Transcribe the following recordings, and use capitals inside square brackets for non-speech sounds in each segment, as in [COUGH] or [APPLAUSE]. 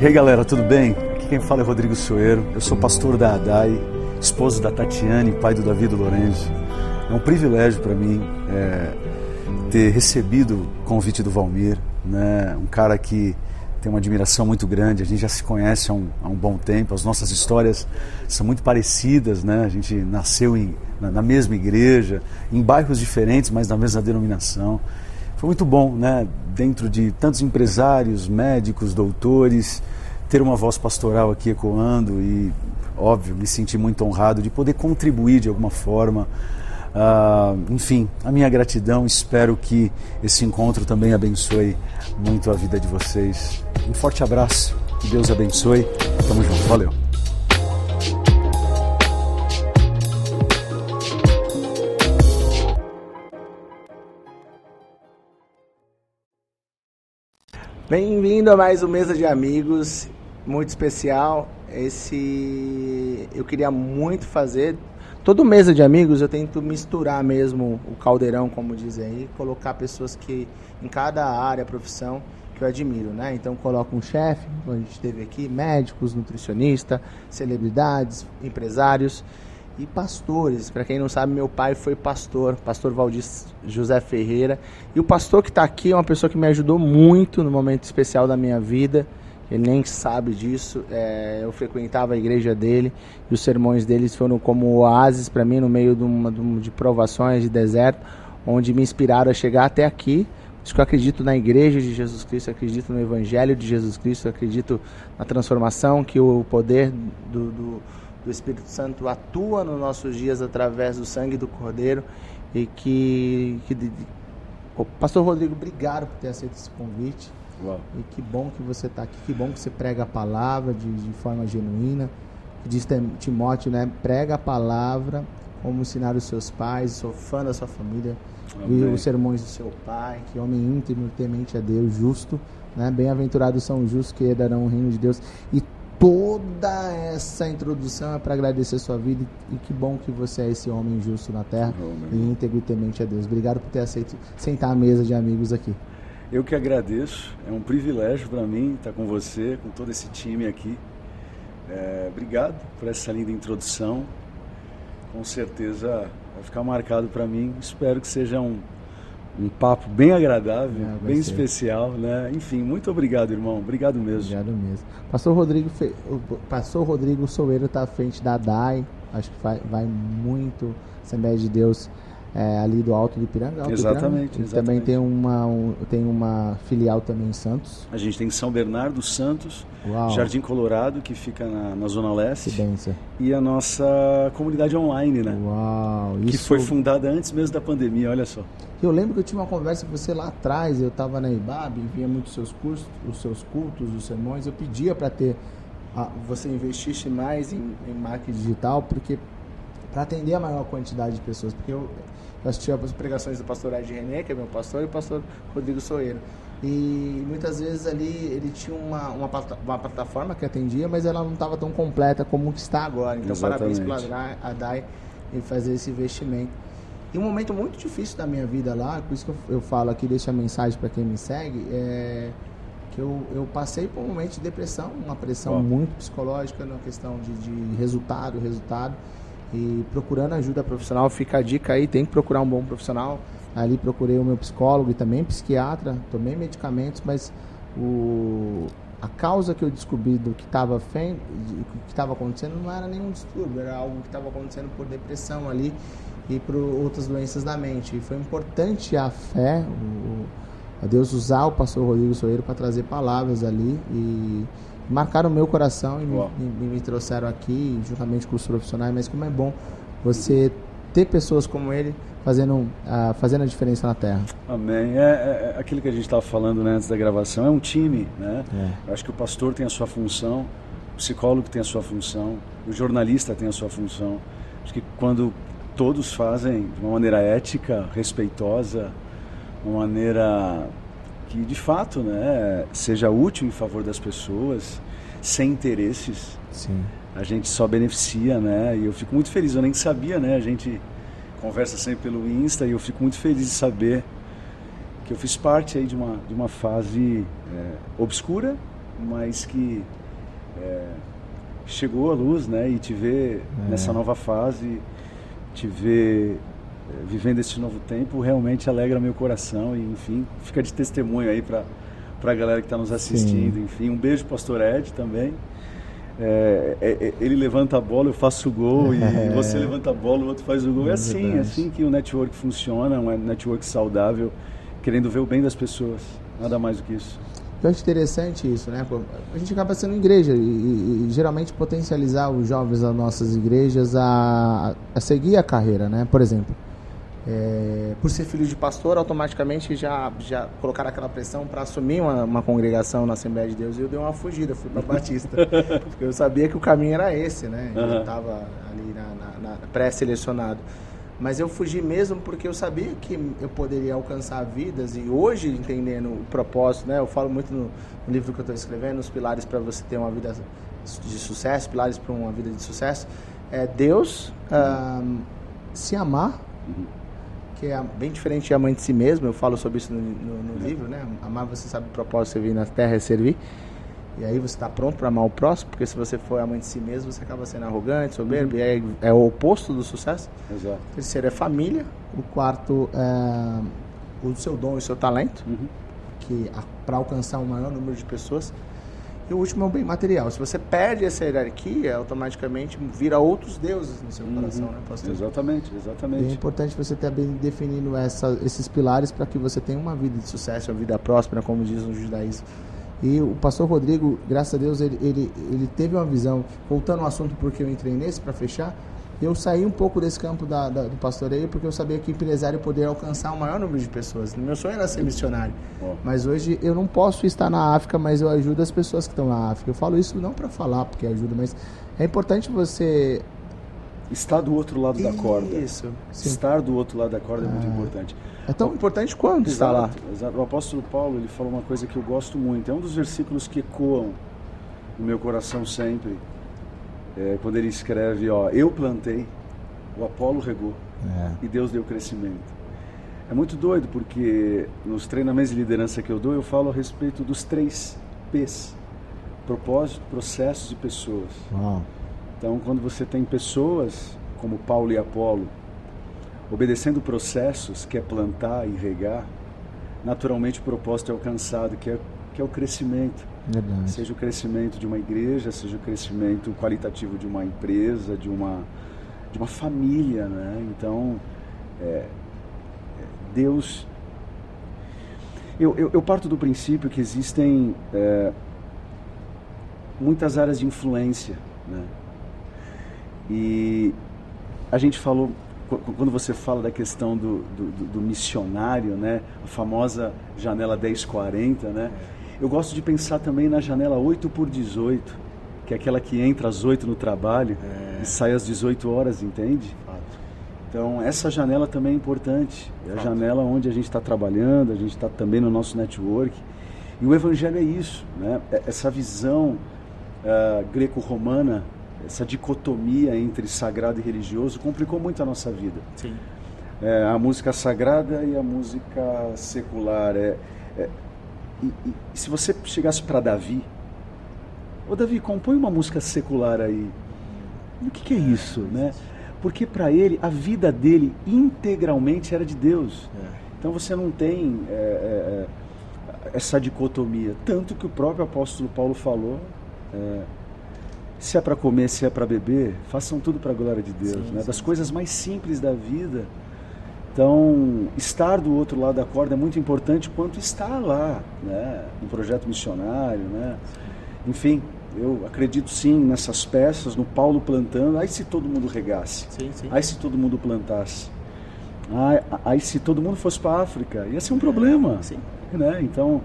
E aí galera, tudo bem? Aqui quem fala é Rodrigo Soeiro, eu sou pastor da ADAI, esposo da Tatiane, pai do Davi do Lourenço. É um privilégio para mim é, ter recebido o convite do Valmir, né? um cara que tem uma admiração muito grande, a gente já se conhece há um, há um bom tempo, as nossas histórias são muito parecidas, né? a gente nasceu em, na, na mesma igreja, em bairros diferentes, mas na mesma denominação. Foi muito bom, né? Dentro de tantos empresários, médicos, doutores, ter uma voz pastoral aqui ecoando e, óbvio, me senti muito honrado de poder contribuir de alguma forma. Uh, enfim, a minha gratidão. Espero que esse encontro também abençoe muito a vida de vocês. Um forte abraço, que Deus abençoe. Tamo junto, valeu. Bem-vindo a mais um Mesa de Amigos, muito especial. Esse eu queria muito fazer. Todo Mesa de Amigos eu tento misturar mesmo o caldeirão, como dizem aí, colocar pessoas que em cada área, profissão que eu admiro, né? Então coloco um chefe, a gente teve aqui, médicos, nutricionista, celebridades, empresários e pastores. Para quem não sabe, meu pai foi pastor, pastor Valdir José Ferreira. E o pastor que está aqui é uma pessoa que me ajudou muito no momento especial da minha vida. Ele nem sabe disso. É, eu frequentava a igreja dele e os sermões deles foram como oásis para mim no meio de, uma, de provações, de deserto, onde me inspiraram a chegar até aqui. Isso que eu acredito na igreja de Jesus Cristo, acredito no evangelho de Jesus Cristo, acredito na transformação que o poder do, do do Espírito Santo atua nos nossos dias através do sangue do Cordeiro e que, que Pastor Rodrigo, obrigado por ter aceito esse convite. Uau. E que bom que você está aqui, que bom que você prega a palavra de, de forma genuína. Diz Timóteo, né? Prega a palavra como ensinar os seus pais, sou fã da sua família, e os sermões do seu pai, que homem íntimo, temente a Deus, justo, né? Bem-aventurados são os justos que herdarão o reino de Deus. E toda essa introdução é para agradecer a sua vida e que bom que você é esse homem justo na terra oh, e íntegro e temente a Deus. Obrigado por ter aceito sentar à mesa de amigos aqui. Eu que agradeço, é um privilégio para mim estar com você, com todo esse time aqui. É, obrigado por essa linda introdução. Com certeza vai ficar marcado para mim. Espero que seja um, um papo bem agradável, é, bem ser. especial, né? Enfim, muito obrigado, irmão. Obrigado mesmo. Obrigado mesmo. Pastor Rodrigo, Fe... Pastor Rodrigo Soueiro está à frente da DAI. Acho que vai, vai muito Assembleia de Deus é, ali do Alto do Ipiranga. Alto exatamente, exatamente. Também tem uma, um, tem uma filial também em Santos. A gente tem São Bernardo, Santos, Uau. Jardim Colorado, que fica na, na Zona Leste. Que E a nossa comunidade online, né? Uau! Isso... Que foi fundada antes mesmo da pandemia, olha só. Eu lembro que eu tinha uma conversa com você lá atrás, eu estava na IBAB, via muitos seus cursos, os seus cultos, os sermões, eu pedia para ter, você investisse mais em, em marketing digital, porque para atender a maior quantidade de pessoas, porque eu, assistia as pregações do pastor Ed René, que é meu pastor, e o pastor Rodrigo Soeiro. E muitas vezes ali ele tinha uma, uma, uma plataforma que atendia, mas ela não estava tão completa como está agora. Então, Exatamente. parabéns pela a DAI em fazer esse investimento. E um momento muito difícil da minha vida lá, por isso que eu, eu falo aqui, deixo a mensagem para quem me segue, é que eu, eu passei por um momento de depressão, uma pressão oh. muito psicológica na questão de, de resultado, resultado. E procurando ajuda profissional, fica a dica aí, tem que procurar um bom profissional. Ali procurei o meu psicólogo e também psiquiatra, tomei medicamentos, mas o, a causa que eu descobri do que estava que estava acontecendo não era nenhum distúrbio, era algo que estava acontecendo por depressão ali e por outras doenças da mente. E foi importante a fé, o, a Deus usar o pastor Rodrigo Soeiro para trazer palavras ali e marcaram o meu coração e me, me, me, trouxeram aqui, juntamente com os profissionais. Mas como é bom você ter pessoas como ele fazendo, uh, fazendo a diferença na Terra. Amém. É, é, é aquilo que a gente estava falando né, antes da gravação, é um time. Né? É. Eu acho que o pastor tem a sua função, o psicólogo tem a sua função, o jornalista tem a sua função. Acho que quando todos fazem de uma maneira ética, respeitosa, uma maneira que de fato né, seja útil em favor das pessoas, sem interesses. Sim. A gente só beneficia, né? E eu fico muito feliz, eu nem sabia, né? A gente conversa sempre pelo Insta e eu fico muito feliz de saber que eu fiz parte aí de uma, de uma fase é, obscura, mas que é, chegou à luz, né? E te ver é. nessa nova fase, te ver vivendo esse novo tempo, realmente alegra meu coração e, enfim, fica de testemunho aí para para a galera que está nos assistindo, Sim. enfim, um beijo pastor Ed também. É, é, é, ele levanta a bola, eu faço o gol, e é. [LAUGHS] você levanta a bola, o outro faz o gol. É, assim, é assim que o network funciona, um network saudável, querendo ver o bem das pessoas, nada mais do que isso. Eu acho interessante isso, né? A gente acaba sendo igreja e, e, e geralmente potencializar os jovens das nossas igrejas a, a seguir a carreira, né? Por exemplo, é, por ser filho de pastor, automaticamente já, já colocaram aquela pressão para assumir uma, uma, congregação na Assembleia de Deus e eu dei uma fugida, fui para Batista. [LAUGHS] porque eu sabia que o caminho era esse, né? Eu uhum. estava ali na, na, na pré-selecionado. Mas eu fugi mesmo porque eu sabia que eu poderia alcançar vidas e hoje, entendendo o propósito, né? Eu falo muito no, no livro que eu estou escrevendo, os pilares para você ter uma vida de sucesso, pilares para uma vida de sucesso, é Deus, uhum. se amar, uhum que é bem diferente de amante de si mesmo. Eu falo sobre isso no, no, no livro, né? Amar você sabe o propósito de servir na terra é servir. E aí você está pronto para amar o próximo, porque se você for amante de si mesmo, você acaba sendo arrogante, soberbo, uhum. e é, é, o oposto do sucesso. Exato. O terceiro é família. O quarto é o seu dom e o seu talento, uhum. que para alcançar o maior número de pessoas. E o último é o bem material. Se você perde essa hierarquia, automaticamente vira outros deuses no seu uhum. coração, né, pastor? Exatamente, exatamente. E é importante você ter bem definindo essa, esses pilares para que você tenha uma vida de sucesso, uma vida próspera, como diz no judaísmo. E o pastor Rodrigo, graças a Deus, ele, ele, ele teve uma visão, voltando ao assunto porque eu entrei nesse para fechar, eu saí um pouco desse campo da, da, do pastoreio porque eu sabia que empresário poderia alcançar o maior número de pessoas. Meu sonho era ser missionário. Mas hoje eu não posso estar na África, mas eu ajudo as pessoas que estão na África. Eu falo isso não para falar porque ajuda, mas é importante você estar do outro lado da corda. Isso. Estar do outro lado da corda é muito ah. importante. É tão importante quanto estar lá. Exato. O apóstolo Paulo ele falou uma coisa que eu gosto muito. É um dos versículos que ecoam no meu coração sempre é, quando ele escreve, ó, eu plantei, o Apolo regou é. e Deus deu crescimento. É muito doido porque nos treinamentos de liderança que eu dou, eu falo a respeito dos três P's: propósito, processos e pessoas. Uau. Então, quando você tem pessoas como Paulo e Apolo obedecendo processos, que é plantar e regar, naturalmente o propósito é alcançado, que é, que é o crescimento. Verdade. Seja o crescimento de uma igreja, seja o crescimento qualitativo de uma empresa, de uma, de uma família, né? Então, é, é, Deus... Eu, eu, eu, parto do princípio que existem é, muitas áreas de influência, né? E a gente falou quando você fala da questão do, do, do, missionário, né, a famosa janela 1040, né, eu gosto de pensar também na janela 8 por 18, que é aquela que entra às 8 no trabalho é. e sai às 18 horas, entende? Fato. Então, essa janela também é importante. É Fato. a janela onde a gente está trabalhando, a gente está também no nosso network. E o Evangelho é isso, né? É, essa visão uh, greco-romana, essa dicotomia entre sagrado e religioso complicou muito a nossa vida. Sim. É, a música sagrada e a música secular. É, é e, e, e se você chegasse para Davi, ô Davi, compõe uma música secular aí. o que, que é isso, né? Porque para ele, a vida dele integralmente era de Deus. É. Então você não tem é, é, é, essa dicotomia. Tanto que o próprio apóstolo Paulo falou: é, se é para comer, se é para beber, façam tudo para a glória de Deus. Sim, né? sim, das sim. coisas mais simples da vida então, estar do outro lado da corda é muito importante quanto estar lá, né, no projeto missionário, né? Enfim, eu acredito sim nessas peças, no Paulo plantando. Aí se todo mundo regasse, sim, sim. aí se todo mundo plantasse, aí, aí se todo mundo fosse para a África, ia ser um problema, sim. né? Então,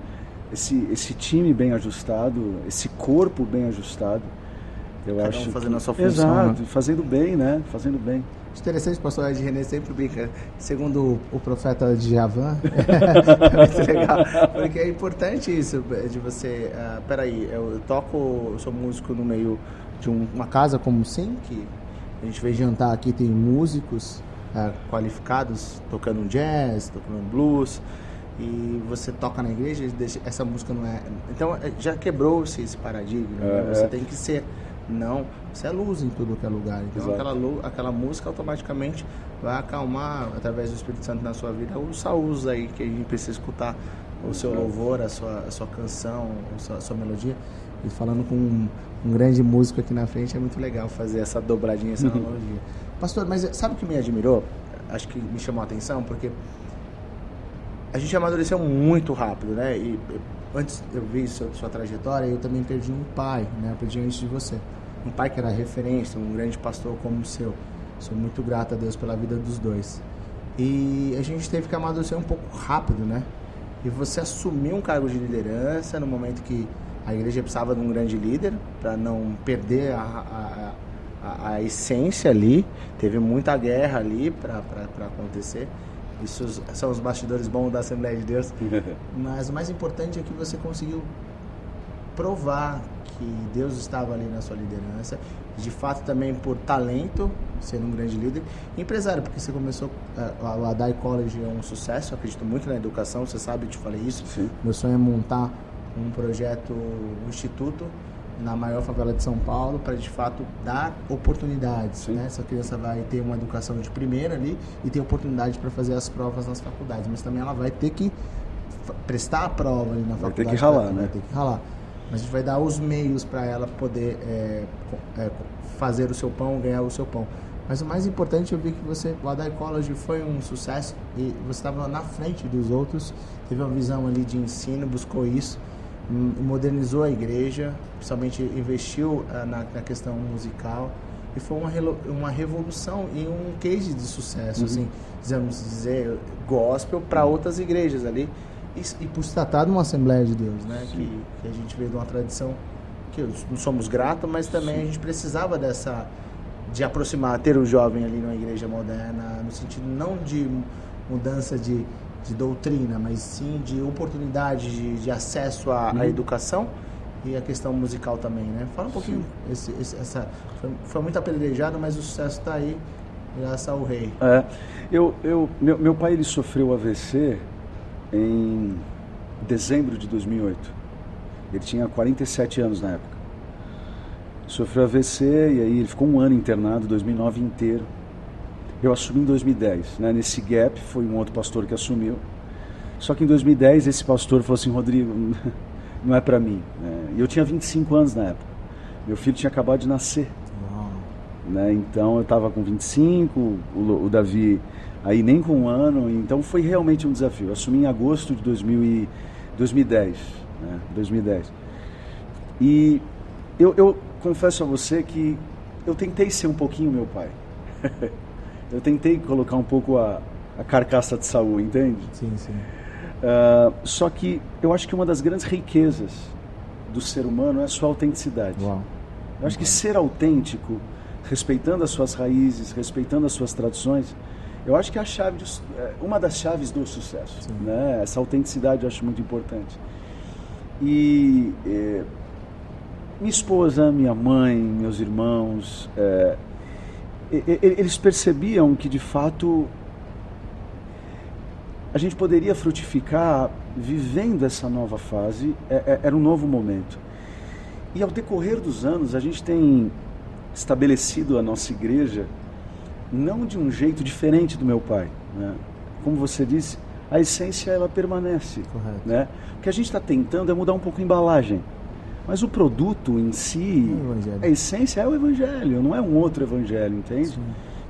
esse esse time bem ajustado, esse corpo bem ajustado, eu Cada acho um fazendo que, a sua função, exato, né? fazendo bem, né? Fazendo bem. Interessante, o pastor Ed René sempre brinca, segundo o profeta de Javan, [LAUGHS] é muito legal, porque é importante isso, de você, uh, peraí, eu toco, eu sou músico no meio de um, uma casa como Sim, que a gente veio jantar aqui, tem músicos uh, qualificados, tocando jazz, tocando blues, e você toca na igreja, essa música não é. Então é, já quebrou-se esse paradigma. Né? Você tem que ser. Não, você é luz em tudo que é lugar. Então aquela, luz, aquela música automaticamente vai acalmar, através do Espírito Santo na sua vida, os saús aí que a gente precisa escutar, o seu louvor, a sua, a sua canção, a sua, a sua melodia. E falando com um, um, grande músico aqui na frente, é muito legal fazer essa dobradinha, essa analogia. Pastor, mas sabe o que me admirou? Acho que me chamou a atenção, porque a gente amadureceu muito rápido, né? E antes eu vi sua, sua trajetória, eu também perdi um pai, né? Eu perdi antes de você. Um pai que era referência, um grande pastor como o seu. Sou muito grato a Deus pela vida dos dois. E a gente teve que amadurecer um pouco rápido, né? E você assumiu um cargo de liderança no momento que a igreja precisava de um grande líder para não perder a, a, a, a, essência ali. Teve muita guerra ali para acontecer. Isso são os bastidores bons da Assembleia de Deus. [LAUGHS] Mas o mais importante é que você conseguiu provar que Deus estava ali na sua liderança, de fato também por talento, sendo um grande líder, empresário, porque você começou, uh, o Adai College é um sucesso, acredito muito na educação, você sabe, eu te falei isso. Sim. Meu sonho é montar um projeto, um instituto na maior favela de São Paulo para de fato dar oportunidades. Né? Essa criança vai ter uma educação de primeira ali e ter oportunidade para fazer as provas nas faculdades, mas também ela vai ter que prestar a prova ali na vai faculdade. Vai ter que ralar, né? Vai ter que ralar. Mas a gente vai dar os meios para ela poder é, é, fazer o seu pão, ganhar o seu pão. Mas o mais importante, eu vi que você, o Adai College foi um sucesso e você estava na frente dos outros, teve uma visão ali de ensino, buscou isso modernizou a igreja, principalmente investiu uh, na, na, questão musical e foi uma, uma revolução e um case de sucesso, uhum. assim, digamos dizer, gospel para outras igrejas ali e, e, por se tratar de uma Assembleia de Deus, né, que, que, a gente veio de uma tradição que não somos gratos, mas também Sim. a gente precisava dessa de aproximar, ter o jovem ali numa igreja moderna, no sentido não de mudança de de doutrina, mas sim de oportunidade de, de acesso à, uhum. à, educação e a questão musical também, né? Fala um pouquinho, esse, esse, essa, foi, foi, muito apedrejado, mas o sucesso está aí graças ao rei. É, eu, eu, meu, meu pai ele sofreu AVC em dezembro de 2008. Ele tinha 47 anos na época. Sofreu AVC e aí ele ficou um ano internado, 2009 inteiro. Eu assumi em 2010. Né? Nesse gap foi um outro pastor que assumiu. Só que em 2010 esse pastor falou assim, Rodrigo, [LAUGHS] não é para mim. Né? E eu tinha 25 anos na época. Meu filho tinha acabado de nascer. Né? Então eu estava com 25, o, o, Davi aí nem com um ano. Então foi realmente um desafio. Eu assumi em agosto de 2000 e, 2010. Né? 2010. E eu, eu confesso a você que eu tentei ser um pouquinho meu pai. [LAUGHS] eu tentei colocar um pouco a, a carcaça de Saul, entende? Sim, sim. Uh, só que eu acho que uma das grandes riquezas do ser humano é a sua autenticidade. Uau. Eu acho que ser autêntico, respeitando as suas raízes, respeitando as suas tradições, eu acho que é a chave de, é, uma das chaves do sucesso. Né? Essa autenticidade eu acho muito importante. E eh, minha esposa, minha mãe, meus irmãos, eh, eles percebiam que de fato a gente poderia frutificar vivendo essa nova fase, é, é, era um novo momento. E ao decorrer dos anos, a gente tem estabelecido a nossa igreja não de um jeito diferente do meu pai. Né? Como você disse, a essência ela permanece. Correto. Né? O que a gente está tentando é mudar um pouco a embalagem. Mas o produto em si, a essência é o evangelho, não é um outro evangelho, entende? Sim.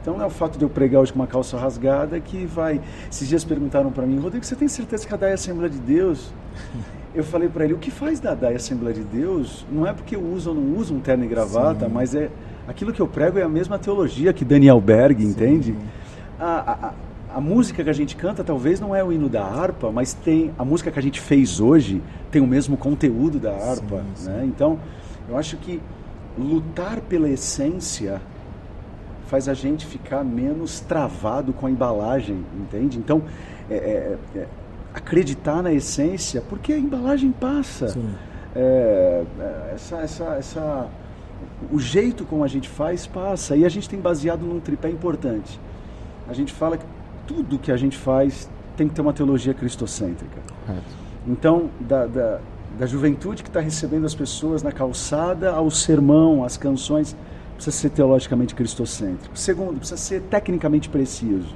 Então não é o fato de eu pregar hoje com uma calça rasgada que vai. Esses dias perguntaram para mim, Rodrigo, você tem certeza que a DAI é a Assembleia de Deus? [LAUGHS] Eu falei para ele, o que faz da DAI a Assembleia de Deus não é porque eu uso ou não uso um terno e gravata, Sim. mas é aquilo que eu prego é a mesma teologia que Daniel Berg, entende? A, a, a música que a gente canta talvez não é o hino da harpa, mas tem a música que a gente fez hoje tem o mesmo conteúdo da harpa, sim, sim. Né? Então, eu acho que lutar pela essência faz a gente ficar menos travado com a embalagem, entende? Então, é, é, é, acreditar na essência, porque a embalagem passa. É, é, essa, essa, essa, o jeito como a gente faz passa e a gente tem baseado num tripé importante. A gente fala que tudo que a gente faz tem que ter uma teologia cristocêntrica. Então, da, da, da juventude que está recebendo as pessoas na calçada ao sermão, às canções, precisa ser teologicamente cristocêntrico. Segundo, precisa ser tecnicamente preciso.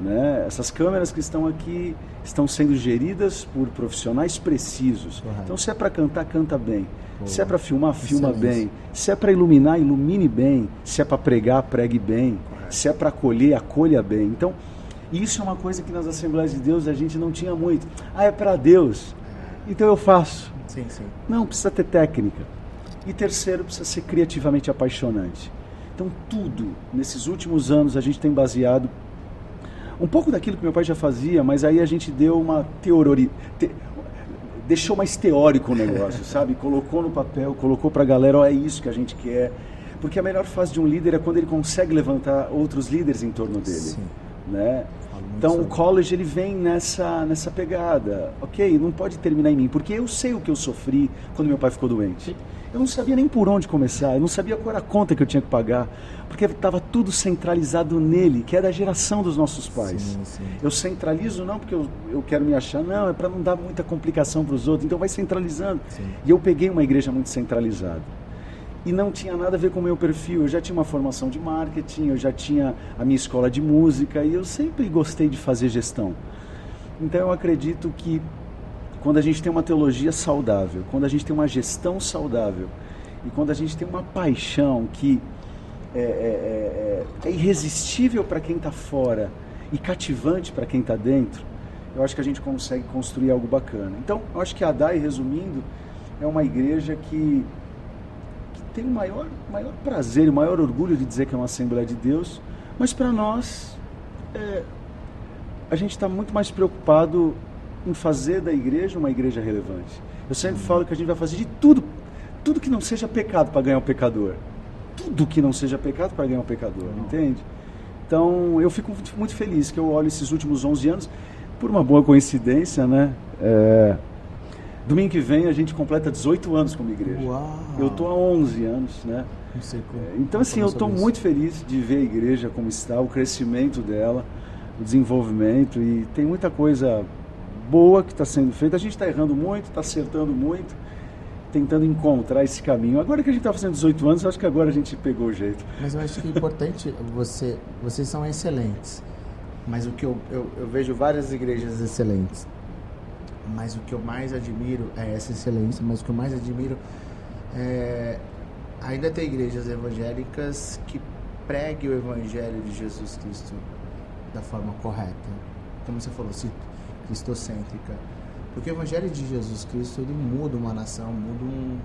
Né? Essas câmeras que estão aqui estão sendo geridas por profissionais precisos. Correto. Então, se é para cantar, canta bem. Boa. Se é para filmar, filma Excelência. bem. Se é para iluminar, ilumine bem. Se é para pregar, pregue bem. Se é para acolher, acolha bem. Então, isso é uma coisa que nas Assembleias de Deus a gente não tinha muito. Ah, é para Deus. Então eu faço. Sim, sim. Não, precisa ter técnica. E terceiro, precisa ser criativamente apaixonante. Então, tudo nesses últimos anos a gente tem baseado um pouco daquilo que meu pai já fazia, mas aí a gente deu uma teoria, te, deixou mais teórico o negócio, [LAUGHS] sabe? Colocou no papel, colocou para a galera, ó, é isso que a gente quer. Porque a melhor fase de um líder é quando ele consegue levantar outros líderes em torno dele, Sim. Né? Então o college ele vem nessa nessa pegada, ok? Não pode terminar em mim, porque eu sei o que eu sofri quando meu pai ficou doente. Eu não sabia nem por onde começar, eu não sabia qual era a conta que eu tinha que pagar, porque estava tudo centralizado nele, que é da geração dos nossos pais. Sim, sim. Eu centralizo não porque eu, eu quero me achar, não, é para não dar muita complicação para os outros, então vai centralizando. Sim. E eu peguei uma igreja muito centralizada. E não tinha nada a ver com o meu perfil, eu já tinha uma formação de marketing, eu já tinha a minha escola de música e eu sempre gostei de fazer gestão. Então eu acredito que quando a gente tem uma teologia saudável, quando a gente tem uma gestão saudável e quando a gente tem uma paixão que é, é, é, é irresistível para quem está fora e cativante para quem está dentro, eu acho que a gente consegue construir algo bacana. Então, eu acho que a DAI, resumindo, é uma igreja que, tem o maior, maior prazer o maior orgulho de dizer que é uma Assembleia de Deus, mas para nós, é, a gente está muito mais preocupado em fazer da igreja uma igreja relevante. Eu sempre falo que a gente vai fazer de tudo, tudo que não seja pecado para ganhar o pecador. Tudo que não seja pecado para ganhar o pecador, não. entende? Então, eu fico muito, muito, feliz que eu olho esses últimos 11 anos, por uma boa coincidência, né? É, domingo que vem a gente completa 18 anos como igreja. Uau. Eu estou há 11 anos, né? Não sei como. É, então, assim, eu estou muito feliz de ver a igreja como está, o crescimento dela, o desenvolvimento, e tem muita coisa boa que está sendo feita. A gente está errando muito, está acertando muito, tentando encontrar esse caminho. Agora que a gente está fazendo 18 anos, acho que agora a gente pegou o jeito. Mas eu acho que é importante, [LAUGHS] você, vocês são excelentes. Mas o que eu, eu, eu vejo várias igrejas excelentes. Mas o que eu mais admiro é essa excelência, mas o que eu mais admiro é ainda tem igrejas evangélicas que preguem o evangelho de Jesus Cristo da forma correta. Como você falou, cristocêntrica. Porque o Evangelho de Jesus Cristo ele muda uma nação, muda um.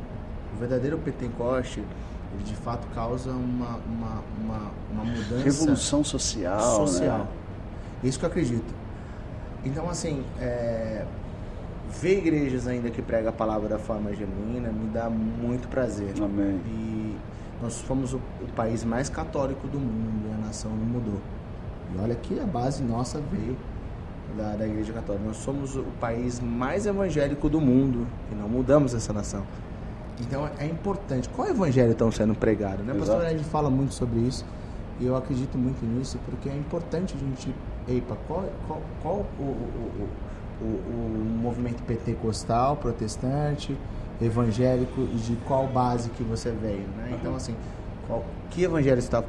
O verdadeiro Pentecoste, ele de fato causa uma, uma, uma, uma mudança. Revolução social. Social. Né? Isso que eu acredito. Então, assim, é, ver igrejas ainda que pregam a palavra da forma genuína me dá muito prazer. Amém. E nós fomos o, o país mais católico do mundo e a nação não mudou. E olha que a base nossa veio da, da Igreja Católica. Nós somos o país mais evangélico do mundo e não mudamos essa nação. Então é importante. Qual evangelho estão sendo pregado? Né? O pastor Ed fala muito sobre isso e eu acredito muito nisso porque é importante a gente. Eipa, qual, qual, qual o, o, o, o, movimento pentecostal, protestante, evangélico e de qual base que você veio? Né? Então, assim, qual, que evangelho está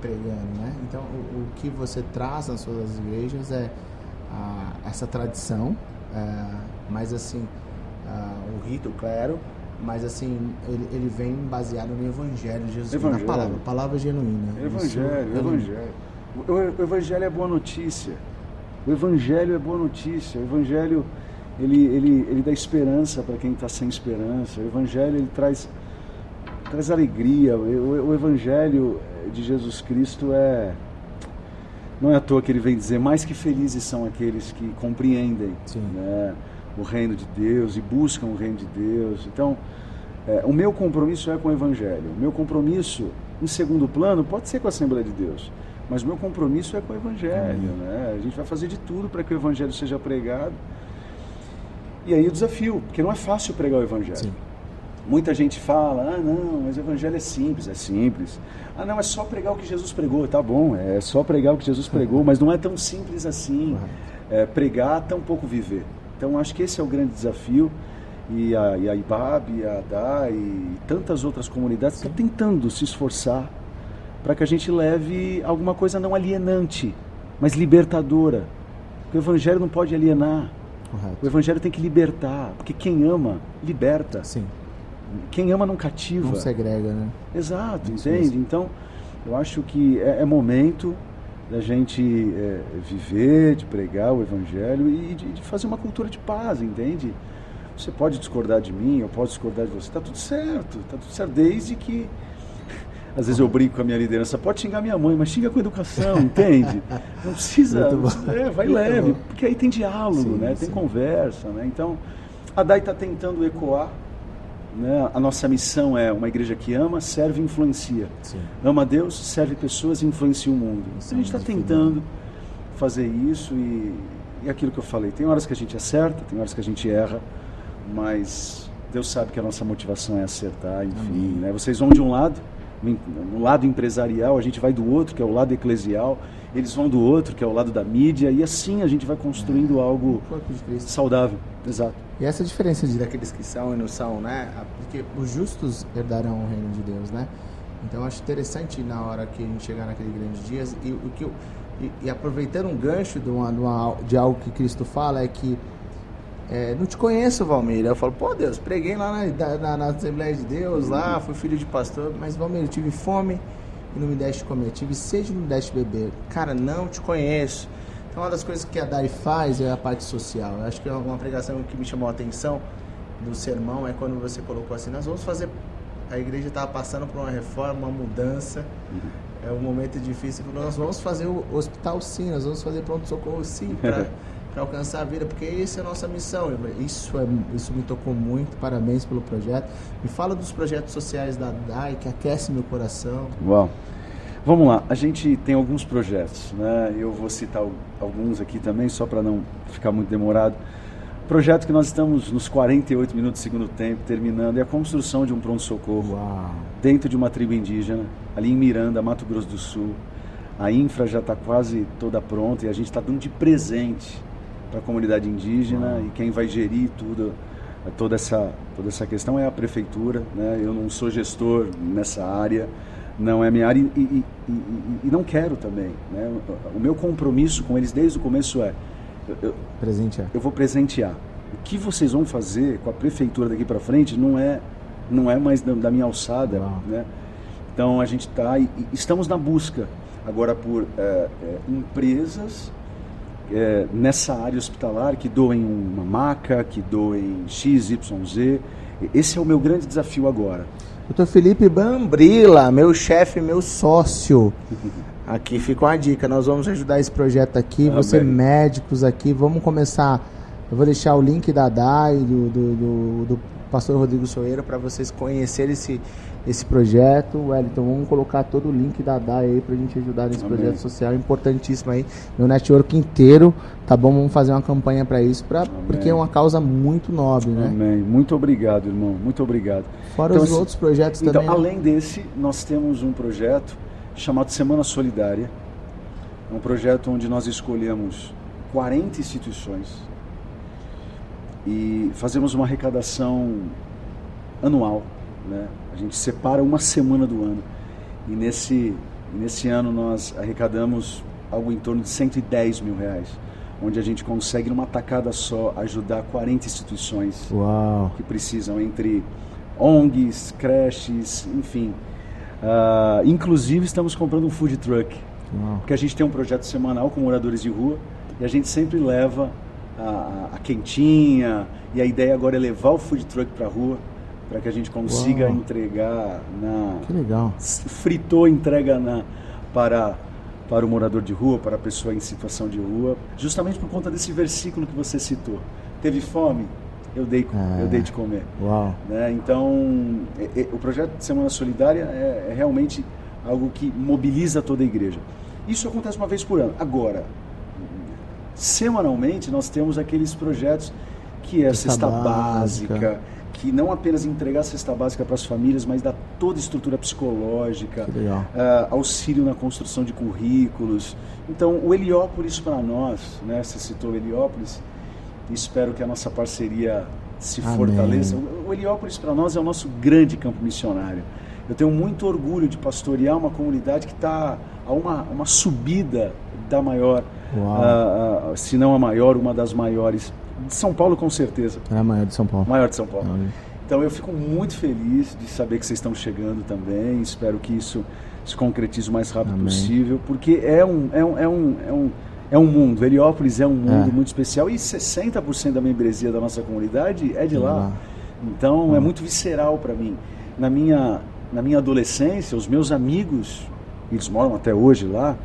pregando? Né? Então, o, o que você traz nas suas igrejas é a, essa tradição, é, mas assim, o rito, claro, mas assim, ele, ele, vem baseado no Evangelho de Jesus, evangelho. na palavra, palavra genuína. Evangelho, Isso, Evangelho. O, o Evangelho é boa notícia. O Evangelho é boa notícia. O Evangelho ele, ele, ele dá esperança para quem está sem esperança. O Evangelho ele traz, traz alegria. O, o Evangelho de Jesus Cristo é não é à toa que ele vem dizer, mais que felizes são aqueles que compreendem né, o reino de Deus e buscam o reino de Deus. Então, é, o meu compromisso é com o Evangelho. O meu compromisso, em segundo plano, pode ser com a Assembleia de Deus, mas o meu compromisso é com o Evangelho. Né? A gente vai fazer de tudo para que o Evangelho seja pregado. E aí o desafio, porque não é fácil pregar o Evangelho. Sim. Muita gente fala, ah não, mas o evangelho é simples, é simples. Ah não, é só pregar o que Jesus pregou, tá bom, é só pregar o que Jesus pregou, mas não é tão simples assim. é, pregar, tampouco viver. Então acho que esse é o grande desafio e a, e a IBAB, e a ADA e tantas outras comunidades estão tentando se esforçar para que a gente leve alguma coisa não alienante, mas libertadora. Porque o Evangelho não pode alienar. Correto. O Evangelho tem que libertar, porque quem ama, liberta. Sim. Quem ama não cativa. Não segrega, né? Exato, entende? Mesmo. Então, eu acho que é, é momento da gente é, viver, de pregar o Evangelho e de, de, fazer uma cultura de paz, entende? Você pode discordar de mim, eu posso discordar de você, está tudo certo, está tudo certo, desde que às vezes eu brinco com a minha liderança, pode xingar minha mãe, mas xinga com educação, entende? Não precisa, é, vai leve, porque aí tem diálogo, sim, né? tem conversa. Né? Então, a DAI está tentando ecoar. Né? A nossa missão é uma igreja que ama, serve e influencia. Sim. Ama Deus, serve pessoas e influencia o mundo. Então, a gente está tentando fazer isso e, e aquilo que eu falei. Tem horas que a gente acerta, tem horas que a gente erra, mas Deus sabe que a nossa motivação é acertar, enfim. Né? Vocês vão de um lado, no lado empresarial, a gente vai do outro, que é o lado eclesial, eles vão do outro, que é o lado da mídia, e assim a gente vai construindo algo saudável. Exato. E essa diferença de daqueles que são e não são, né? Porque os justos herdarão o reino de Deus, né? Então eu acho interessante na hora que a gente chegar naquele grande dias e o que eu, e, e aproveitando um gancho de, uma, de, uma, de algo que Cristo fala é que é, não te conheço, Valmir. Eu falo, pô, Deus, preguei lá na, na, na, Assembleia de Deus, lá, fui filho de pastor, mas Valmir, eu tive fome e não me deste comer, tive sede e não me deste beber. Cara, não te conheço. Então, uma das coisas que a DAI faz é a parte social. Eu acho que é uma pregação que me chamou a atenção do sermão é quando você colocou assim: nós vamos fazer. A igreja estava passando por uma reforma, uma mudança. Uhum. É um momento difícil. Nós vamos fazer o hospital sim, nós vamos fazer pronto-socorro sim, para [LAUGHS] para alcançar a vida, porque essa é a nossa missão. Isso, é, isso me tocou muito, parabéns pelo projeto. Me fala dos projetos sociais da DAI que aquece meu coração. Uau! Vamos lá, a gente tem alguns projetos, né? Eu vou citar alguns aqui também, só para não ficar muito demorado. Projeto que nós estamos nos 48 minutos do segundo tempo, terminando, é a construção de um pronto-socorro dentro de uma tribo indígena, ali em Miranda, Mato Grosso do Sul. A infra já está quase toda pronta e a gente está dando de presente para a comunidade indígena e quem vai gerir tudo toda essa toda essa questão é a prefeitura né? Eu não sou gestor nessa área não é minha área e, e, e, e não quero também né? O meu compromisso com eles desde o começo é eu, presentear. eu vou presentear. O que vocês vão fazer com a prefeitura daqui para frente não é não é mais da, da minha alçada né? Então a gente está estamos na busca agora por é, é, empresas é, nessa área hospitalar que doem uma maca, que doem XYZ. Esse é o meu grande desafio agora. Doutor Felipe Bambrila, meu chefe, meu sócio. [LAUGHS] Aqui fica uma dica, nós vamos ajudar esse projeto aqui, você médicos aqui, vamos começar. Eu vou deixar o link da DAI, do, do, do, do pastor Rodrigo Soeira, para vocês conhecerem esse, esse projeto. Wellington, vamos colocar todo o link da DAI aí pra gente ajudar nesse Amém. projeto social importantíssimo aí. Meu network inteiro, tá bom? Vamos fazer uma campanha para isso, pra, porque é uma causa muito nobre, né? Amém. Muito obrigado, irmão. Muito obrigado. Fora então, os outros projetos então, também. Né? Além desse, nós temos um projeto chamado Semana Solidária. É um projeto onde nós escolhemos 40 instituições e fazemos uma arrecadação anual, né? A gente separa uma semana do ano. E nesse, nesse ano nós arrecadamos algo em torno de 110 mil reais. Onde a gente consegue, numa tacada só, ajudar 40 instituições Uau. que precisam, entre ONGs, creches, enfim. Uh, inclusive, estamos comprando um food truck. Uau. Porque a gente tem um projeto semanal com moradores de rua e a gente sempre leva a, a quentinha. E a ideia agora é levar o food truck para a rua para que a gente consiga Uau. entregar na. Que legal. Fritou, entrega na, para, para o morador de rua, para a pessoa em situação de rua, justamente por conta desse versículo que você citou. Teve fome? Eu dei, é. eu dei de comer. Uau. Né? Então, é, é, o projeto de Semana Solidária é, é realmente algo que mobiliza toda a igreja. Isso acontece uma vez por ano. Agora, semanalmente, nós temos aqueles projetos que é a cesta, cesta básica, básica que não apenas entregar a cesta básica para as famílias, mas dar toda a estrutura psicológica, uh, auxílio na construção de currículos. Então, o Heliópolis para nós, né, você citou o Heliópolis, espero que a nossa parceria se Amém. fortaleça. O Heliópolis para nós é o nosso grande campo missionário. Eu tenho muito orgulho de pastorear uma comunidade que está a uma, uma subida da maior, uh, uh, se não a maior, uma das maiores de São Paulo, com certeza. É a maior de São Paulo. Maior de São Paulo. Então eu fico muito feliz de saber que vocês estão chegando também. Espero que isso se concretize o mais rápido Amém. possível, porque é um, é um, é um, é um, é um mundo. Heliópolis é um mundo é. muito especial e 60% da membresia da nossa comunidade é de é lá. lá. Então é muito visceral para mim. Na minha, na minha adolescência, os meus amigos, eles moram até hoje lá,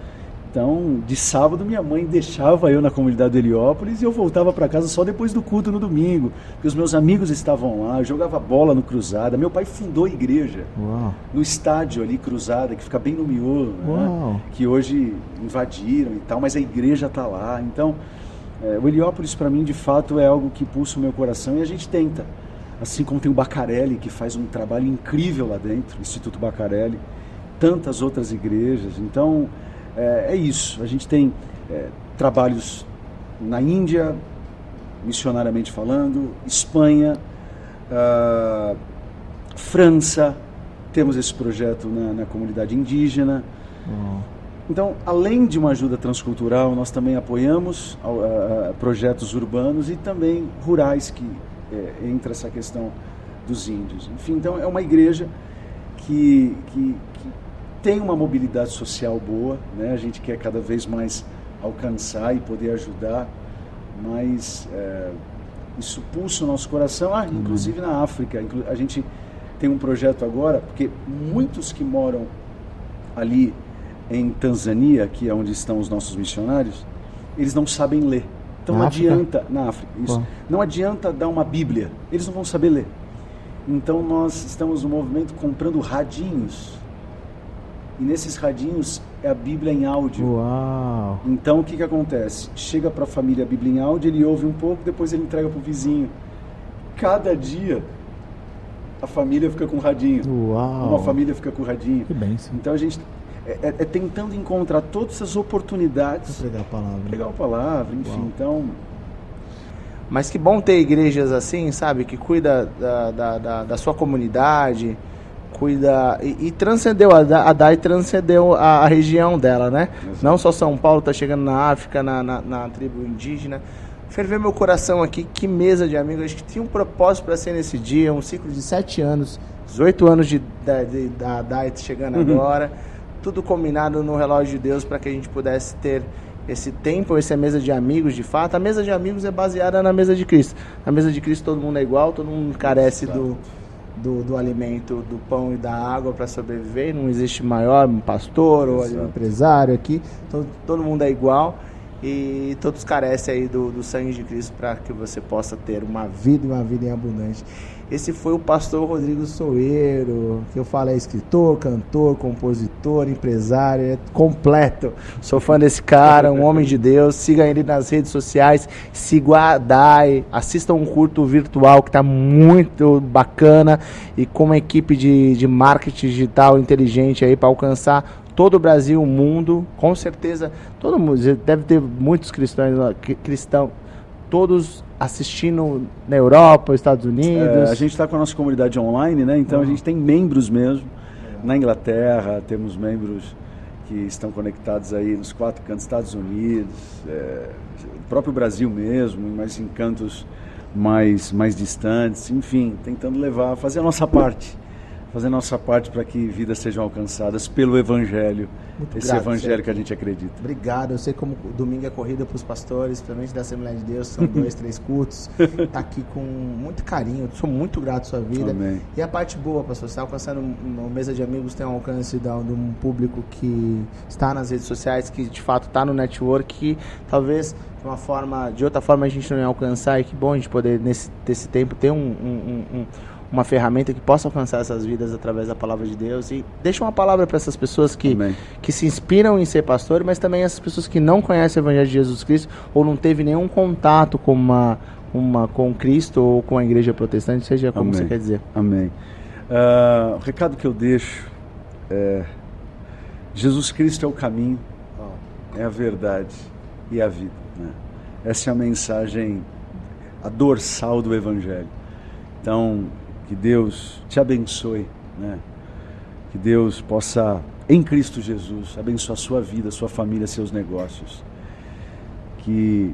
então, de sábado, minha mãe deixava eu na comunidade do Heliópolis e eu voltava para casa só depois do culto no domingo, porque os meus amigos estavam lá, eu jogava bola no Cruzada. Meu pai fundou a igreja Uau. no estádio ali, Cruzada, que fica bem no miolo, né? que hoje invadiram e tal, mas a igreja está lá. Então, é, o Heliópolis para mim, de fato, é algo que pulsa o meu coração e a gente tenta. Assim como tem o Bacarelli, que faz um trabalho incrível lá dentro, Instituto Bacarelli, tantas outras igrejas. Então, é, é isso. A gente tem é, trabalhos na Índia, missionariamente falando, Espanha, uh, França, temos esse projeto na, na comunidade indígena. Uhum. Então, além de uma ajuda transcultural, nós também apoiamos uh, projetos urbanos e também rurais que é, entra essa questão dos índios. Enfim, então é uma igreja que, que, que tem uma mobilidade social boa, né? a gente quer cada vez mais alcançar e poder ajudar, mas é, isso pulsa o nosso coração, ah, inclusive na África. A gente tem um projeto agora, porque muitos que moram ali em Tanzânia, que é onde estão os nossos missionários, eles não sabem ler. Então na não África? adianta, na África, isso, não adianta dar uma Bíblia, eles não vão saber ler. Então nós estamos no movimento comprando radinhos e nesses radinhos é a Bíblia em áudio. Uau. Então o que, que acontece? Chega para a família a Bíblia em áudio, ele ouve um pouco, depois ele entrega para o vizinho. Cada dia a família fica com o radinho. Uau. Uma família fica com o radinho. Que bem, sim. Então a gente é, é, é, tentando encontrar todas essas oportunidades. Pregar a palavra. Pregar a palavra, enfim. Uau. Então. Mas que bom ter igrejas assim, sabe? Que cuida da, da, da, da sua comunidade cuida e, e transcendeu a, a DAI transcendeu a, a, região dela, né? Exato. Não só São Paulo, tá chegando na África, na, na, na tribo indígena. Ferveu meu coração aqui, que mesa de amigos. Acho que tinha um propósito para ser nesse dia, um ciclo de sete anos, 18 anos de, de, de da DAI chegando uhum. agora. Tudo combinado no relógio de Deus para que a gente pudesse ter esse tempo, essa mesa de amigos de fato. A mesa de amigos é baseada na mesa de Cristo. Na mesa de Cristo todo mundo é igual, todo mundo carece Exato. do do, do alimento, do pão e da água para sobreviver. Não existe maior um pastor ou um empresário aqui. Todo, todo mundo é igual e todos carecem aí do, do sangue de Cristo para que você possa ter uma vida e uma vida em abundante. Esse foi o pastor Rodrigo Soeiro, que eu falo é escritor, cantor, compositor, empresário, é completo. Sou fã desse cara, um homem de Deus. Siga ele nas redes sociais, siga a DAI, assista um curto virtual que está muito bacana e com uma equipe de, de marketing digital inteligente aí para alcançar todo o Brasil, o mundo, com certeza, todo mundo, deve ter muitos cristãos, cristão, todos assistindo na Europa, Estados Unidos? É, a gente está com a nossa comunidade online, né? Então uhum. a gente tem membros mesmo. Na Inglaterra, temos membros que estão conectados aí nos quatro cantos, Estados Unidos, é, próprio Brasil mesmo, mas em cantos mais, mais distantes, enfim, tentando levar, fazer a nossa parte fazer nossa parte para que vidas sejam alcançadas pelo Evangelho, Muito esse grato, Evangelho que a gente acredita. Obrigado. Eu sei como domingo é corrida para os pastores, principalmente da Assembleia de Deus, são [LAUGHS] dois, três cultos. Está aqui com muito carinho. Sou muito grato à sua vida. Amém. E a parte boa, pastor, você está alcançando uma mesa de amigos, tem um alcance de um público que está nas redes sociais, que de fato está no network, que talvez de uma forma, de outra forma a gente não ia alcançar. E que bom a gente poder, nesse, nesse tempo, ter um, um, um uma ferramenta que possa alcançar essas vidas através da palavra de Deus e deixa uma palavra para essas pessoas que, que se inspiram em ser pastor, mas também essas pessoas que não conhecem o Evangelho de Jesus Cristo ou não teve nenhum contato com uma uma com Cristo ou com a igreja protestante, seja como Amém. você quer dizer. Amém. Uh, o recado que eu deixo é: Jesus Cristo é o caminho, é a verdade e a vida. Né? Essa é a mensagem, a dorsal do Evangelho. Então, que Deus te abençoe, né? que Deus possa, em Cristo Jesus, abençoar a sua vida, a sua família, seus negócios. Que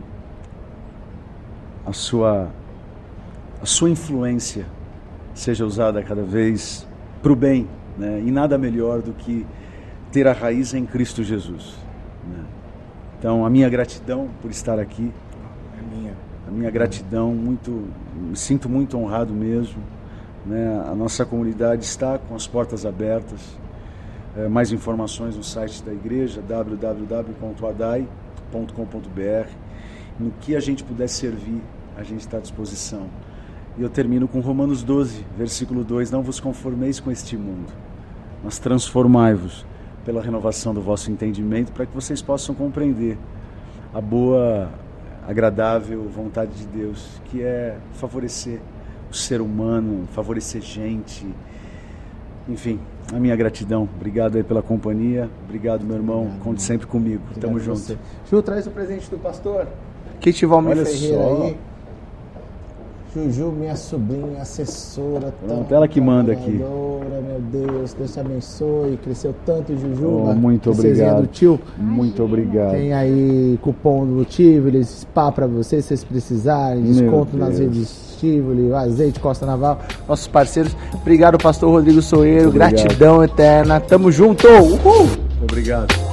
a sua, a sua influência seja usada cada vez para o bem, né? e nada melhor do que ter a raiz em Cristo Jesus. Né? Então, a minha gratidão por estar aqui. É minha. A minha gratidão, muito, me sinto muito honrado mesmo. Né? A nossa comunidade está com as portas abertas. É, mais informações no site da igreja, www.adai.com.br. No que a gente puder servir, a gente está à disposição. E eu termino com Romanos 12, versículo 2: Não vos conformeis com este mundo, mas transformai-vos pela renovação do vosso entendimento, para que vocês possam compreender a boa, agradável vontade de Deus, que é favorecer o ser humano, favorecer gente. Enfim, a minha gratidão. Obrigado aí pela companhia. Obrigado, meu irmão. Obrigado, Conte sempre comigo. Obrigado Tamo junto. você. Ju, traz o presente do pastor. Kit Valmir Olha Ferreira só. aí. Juju, minha sobrinha, assessora. Tão ela que manda aqui. Meu Deus, Deus te abençoe. Cresceu tanto, Juju. Oh, muito obrigado. do tio. Muito obrigado. Tem aí cupom do Tivoli, spa pra vocês, se vocês precisarem. Desconto nas redes Tivoli, azeite Costa Naval. Nossos parceiros. Obrigado, pastor Rodrigo Soeiro. Gratidão eterna. Tamo junto. Uhul! Obrigado.